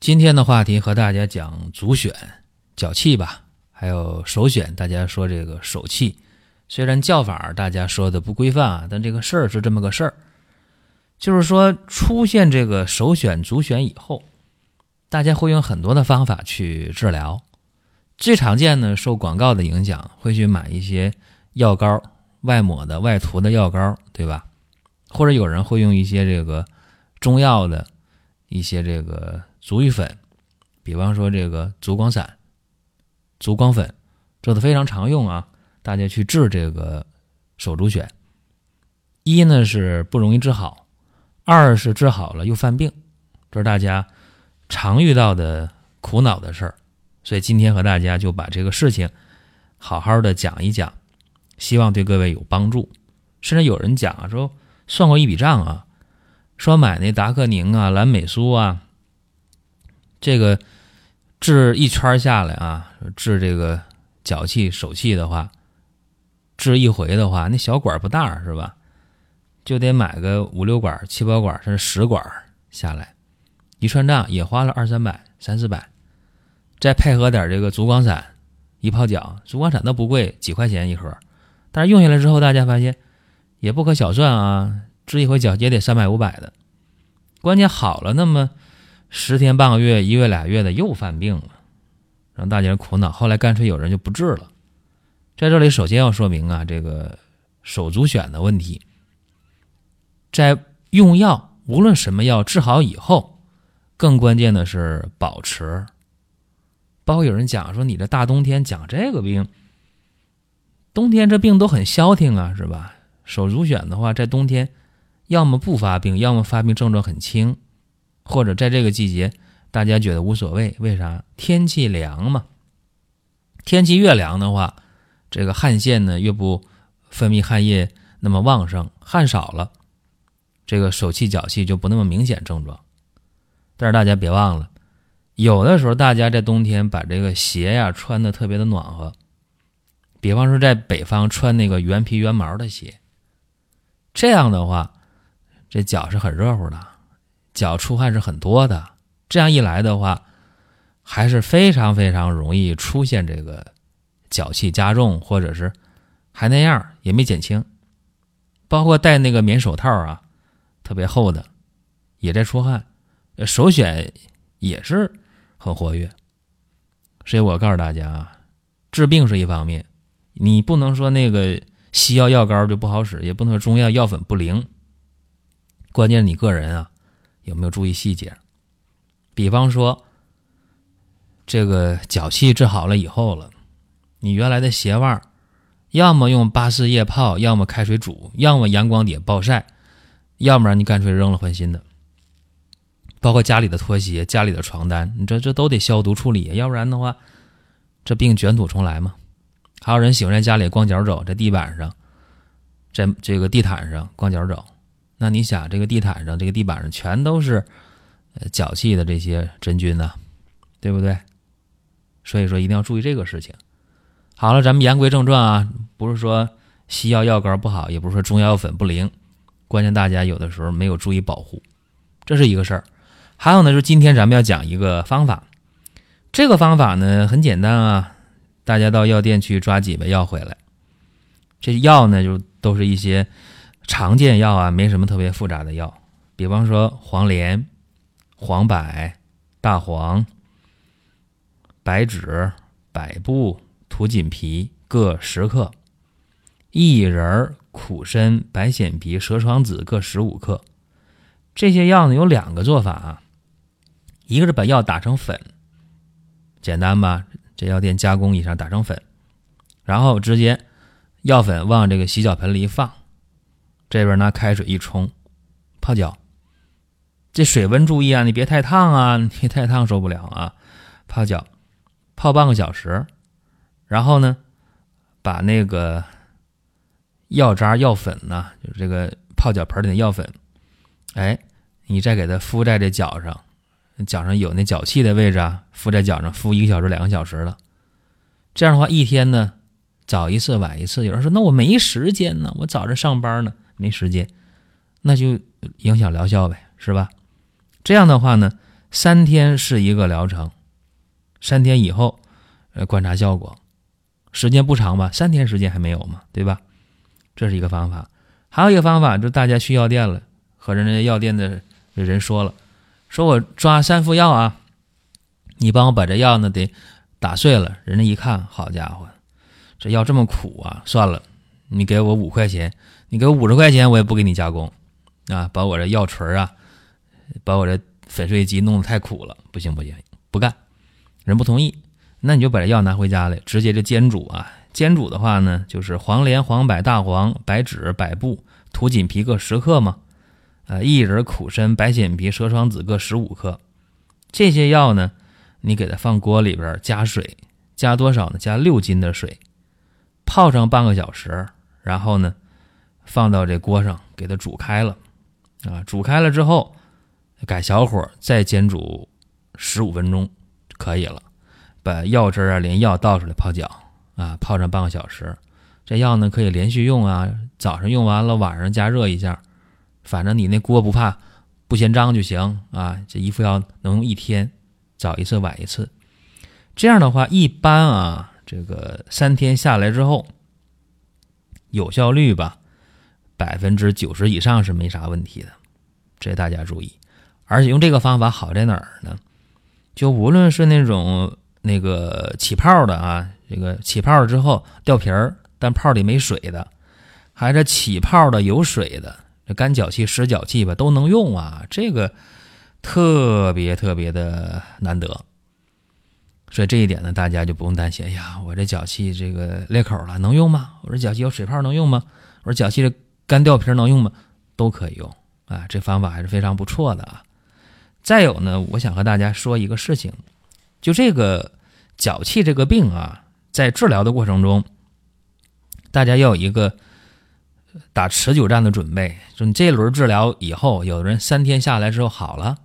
今天的话题和大家讲足选脚气吧，还有首选。大家说这个手气，虽然叫法大家说的不规范啊，但这个事儿是这么个事儿，就是说出现这个首选足选以后，大家会用很多的方法去治疗。最常见的受广告的影响，会去买一些药膏、外抹的、外涂的药膏，对吧？或者有人会用一些这个中药的一些这个。足浴粉，比方说这个足光散、足光粉，这都非常常用啊。大家去治这个手足癣，一呢是不容易治好，二是治好了又犯病，这是大家常遇到的苦恼的事儿。所以今天和大家就把这个事情好好的讲一讲，希望对各位有帮助。甚至有人讲说算过一笔账啊，说买那达克宁啊、蓝美苏啊。这个治一圈下来啊，治这个脚气、手气的话，治一回的话，那小管不大是吧？就得买个五六管、七八管，甚至十管下来，一串账也花了二三百、三四百，再配合点这个足光散，一泡脚，足光散都不贵，几块钱一盒，但是用下来之后，大家发现也不可小算啊，治一回脚也得三百五百的，关键好了那么。十天半个月一月俩月的又犯病了，让大家苦恼。后来干脆有人就不治了。在这里首先要说明啊，这个手足癣的问题，在用药无论什么药治好以后，更关键的是保持。包括有人讲说，你这大冬天讲这个病，冬天这病都很消停啊，是吧？手足癣的话，在冬天要么不发病，要么发病症状很轻。或者在这个季节，大家觉得无所谓，为啥？天气凉嘛。天气越凉的话，这个汗腺呢越不分泌汗液那么旺盛，汗少了，这个手气脚气就不那么明显症状。但是大家别忘了，有的时候大家在冬天把这个鞋呀穿的特别的暖和，比方说在北方穿那个原皮原毛的鞋，这样的话，这脚是很热乎的。脚出汗是很多的，这样一来的话，还是非常非常容易出现这个脚气加重，或者是还那样也没减轻。包括戴那个棉手套啊，特别厚的，也在出汗，首选也是很活跃。所以我告诉大家啊，治病是一方面，你不能说那个西药药膏就不好使，也不能说中药药粉不灵，关键你个人啊。有没有注意细节？比方说，这个脚气治好了以后了，你原来的鞋袜，要么用八四液泡，要么开水煮，要么阳光底下暴晒，要不然你干脆扔了换新的。包括家里的拖鞋、家里的床单，你这这都得消毒处理，要不然的话，这病卷土重来嘛。还有人喜欢在家里光脚走，在地板上，在这个地毯上光脚走。那你想，这个地毯上、这个地板上全都是脚气的这些真菌呢，对不对？所以说一定要注意这个事情。好了，咱们言归正传啊，不是说西药药膏不好，也不是说中药粉不灵，关键大家有的时候没有注意保护，这是一个事儿。还有呢，就是今天咱们要讲一个方法，这个方法呢很简单啊，大家到药店去抓几味药回来，这药呢就都是一些。常见药啊，没什么特别复杂的药，比方说黄连、黄柏、大黄、白芷、百部、土锦皮各十克，薏仁、苦参、白藓皮、蛇床子各十五克。这些药呢有两个做法啊，一个是把药打成粉，简单吧？这药店加工一下打成粉，然后直接药粉往这个洗脚盆里一放。这边拿开水一冲，泡脚，这水温注意啊，你别太烫啊，你太烫受不了啊。泡脚泡半个小时，然后呢，把那个药渣、药粉呢，就是这个泡脚盆里的药粉，哎，你再给它敷在这脚上，脚上有那脚气的位置啊，敷在脚上敷一个小时、两个小时了。这样的话，一天呢，早一次晚一次。有人说，那我没时间呢，我早着上班呢，没时间，那就影响疗效呗，是吧？这样的话呢，三天是一个疗程，三天以后，呃，观察效果，时间不长吧？三天时间还没有嘛，对吧？这是一个方法。还有一个方法，就大家去药店了，和人家药店的人说了，说我抓三副药啊，你帮我把这药呢得打碎了。人家一看，好家伙，这药这么苦啊！算了，你给我五块钱，你给我五十块钱，我也不给你加工啊，把我这药锤啊。把我这粉碎机弄得太苦了，不行不行，不干，人不同意，那你就把这药拿回家来，直接就煎煮啊。煎煮的话呢，就是黄连、黄柏、大黄、白芷、百部、土锦皮各十克嘛，呃，薏仁、苦参、白藓皮、蛇床子各十五克。这些药呢，你给它放锅里边加水，加多少呢？加六斤的水，泡上半个小时，然后呢，放到这锅上给它煮开了，啊，煮开了之后。改小火再煎煮十五分钟就可以了，把药汁啊连药倒出来泡脚啊，泡上半个小时。这药呢可以连续用啊，早上用完了晚上加热一下，反正你那锅不怕不嫌脏就行啊。这一副药能用一天，早一次晚一次。这样的话，一般啊，这个三天下来之后，有效率吧，百分之九十以上是没啥问题的，这大家注意。而且用这个方法好在哪儿呢？就无论是那种那个起泡的啊，这个起泡之后掉皮儿，但泡里没水的，还是起泡的有水的，这干脚气、湿脚气吧都能用啊。这个特别特别的难得，所以这一点呢，大家就不用担心。哎呀，我这脚气这个裂口了，能用吗？我这脚气有水泡能用吗？我说脚气这干掉皮能用吗？都可以用啊，这方法还是非常不错的啊。再有呢，我想和大家说一个事情，就这个脚气这个病啊，在治疗的过程中，大家要有一个打持久战的准备。就你这轮治疗以后，有的人三天下来之后好了，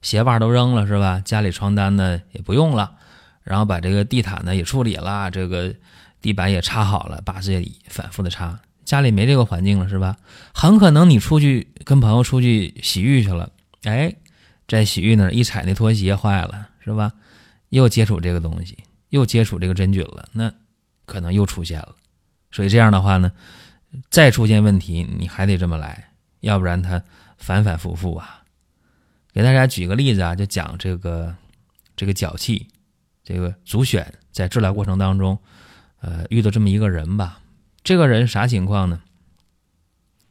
鞋袜都扔了是吧？家里床单呢也不用了，然后把这个地毯呢也处理了，这个地板也擦好了，把这反复的擦，家里没这个环境了是吧？很可能你出去跟朋友出去洗浴去了，哎。在洗浴那儿一踩那拖鞋坏了是吧？又接触这个东西，又接触这个真菌了，那可能又出现了。所以这样的话呢，再出现问题你还得这么来，要不然它反反复复啊。给大家举个例子啊，就讲这个这个脚气，这个足癣在治疗过程当中，呃，遇到这么一个人吧。这个人啥情况呢？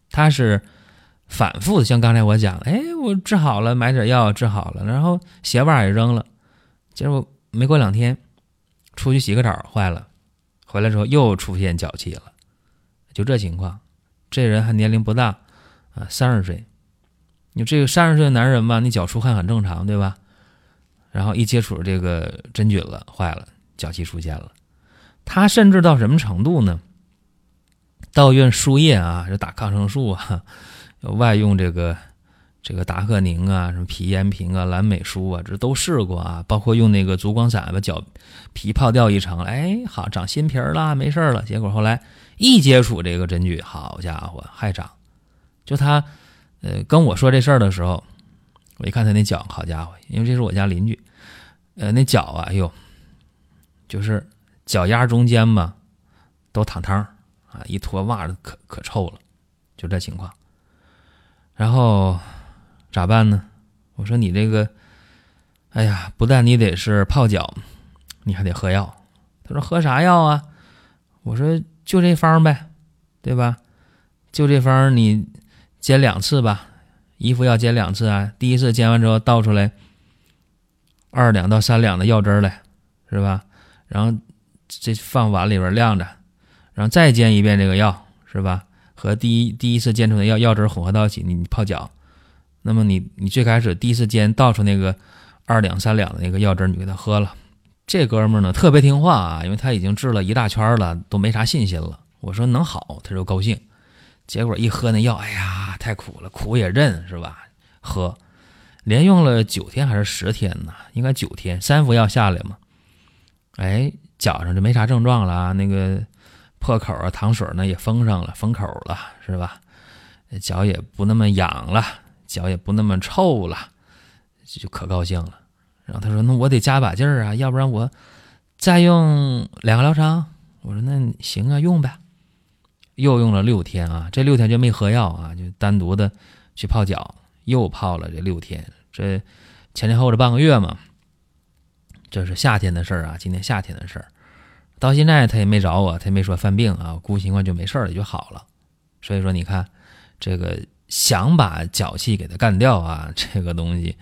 他是。反复的，像刚才我讲，哎，我治好了，买点药治好了，然后鞋袜也扔了，结果没过两天，出去洗个澡坏了，回来之后又出现脚气了，就这情况。这人还年龄不大啊，三十岁。你这个三十岁的男人嘛，你脚出汗很正常，对吧？然后一接触这个真菌了，坏了，脚气出现了。他甚至到什么程度呢？到院输液啊，就打抗生素啊。外用这个这个达克宁啊，什么皮炎平啊、蓝美舒啊，这都试过啊。包括用那个足光散把脚皮泡掉一层，哎，好长新皮儿了，没事了。结果后来一接触这个真菌，好家伙，还长。就他呃跟我说这事儿的时候，我一看他那脚，好家伙，因为这是我家邻居，呃，那脚啊，哎呦，就是脚丫中间嘛都淌汤儿啊，一脱袜子可可臭了，就这情况。然后咋办呢？我说你这个，哎呀，不但你得是泡脚，你还得喝药。他说喝啥药啊？我说就这方呗，对吧？就这方你煎两次吧，一副药煎两次啊。第一次煎完之后倒出来二两到三两的药汁来，是吧？然后这放碗里边晾着，然后再煎一遍这个药，是吧？和第一第一次煎出的药药汁混合到一起，你泡脚，那么你你最开始第一次煎倒出那个二两三两的那个药汁，你给他喝了。这哥们儿呢特别听话啊，因为他已经治了一大圈了，都没啥信心了。我说能好，他就高兴。结果一喝那药，哎呀，太苦了，苦也认是吧？喝，连用了九天还是十天呢？应该九天，三服药下来嘛。哎，脚上就没啥症状了，那个破口啊，糖水呢也封上了，封口了是吧？脚也不那么痒了，脚也不那么臭了，就可高兴了。然后他说：“那我得加把劲儿啊，要不然我再用两个疗程。”我说：“那行啊，用呗。”又用了六天啊，这六天就没喝药啊，就单独的去泡脚，又泡了这六天。这前前后这半个月嘛，这是夏天的事儿啊，今年夏天的事儿。到现在他也没找我，他也没说犯病啊，估计情况就没事了就好了。所以说，你看这个想把脚气给它干掉啊，这个东西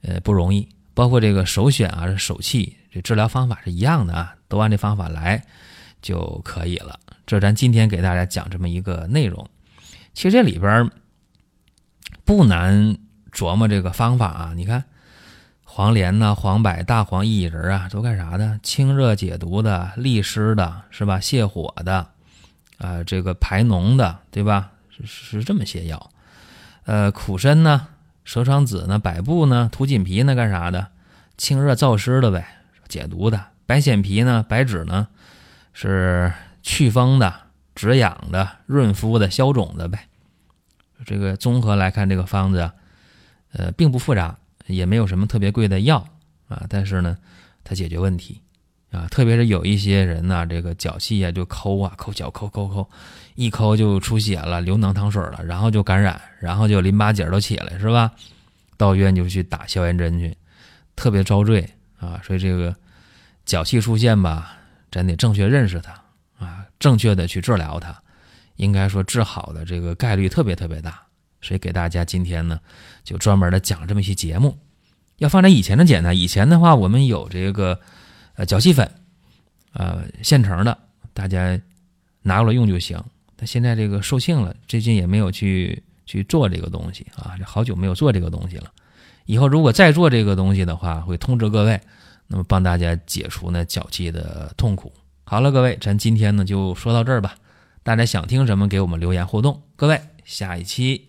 呃不容易。包括这个首选啊，手气这治疗方法是一样的啊，都按这方法来就可以了。这咱今天给大家讲这么一个内容，其实这里边不难琢磨这个方法啊。你看黄连呐、黄柏、大黄、薏仁啊，都干啥的？清热解毒的、利湿的，是吧？泻火的，啊，这个排脓的，对吧？是是这么些药。呃，苦参呢？蛇床子呢，百部呢，土锦皮呢，干啥的？清热燥湿的呗，解毒的。白藓皮呢，白芷呢，是祛风的、止痒的、润肤的、消肿的呗。这个综合来看，这个方子，呃，并不复杂，也没有什么特别贵的药啊。但是呢，它解决问题啊，特别是有一些人呢，这个脚气啊，就抠啊，抠脚，抠抠抠。一抠就出血了，流脓淌水了，然后就感染，然后就淋巴结都起来，是吧？到医院就去打消炎针去，特别遭罪啊！所以这个脚气出现吧，咱得正确认识它啊，正确的去治疗它，应该说治好的这个概率特别特别大。所以给大家今天呢，就专门的讲这么一期节目。要放在以前的简单，以前的话我们有这个呃脚气粉，呃现成的，大家拿过来用就行。但现在这个售罄了，最近也没有去去做这个东西啊，这好久没有做这个东西了。以后如果再做这个东西的话，会通知各位，那么帮大家解除那脚气的痛苦。好了，各位，咱今天呢就说到这儿吧。大家想听什么，给我们留言互动。各位，下一期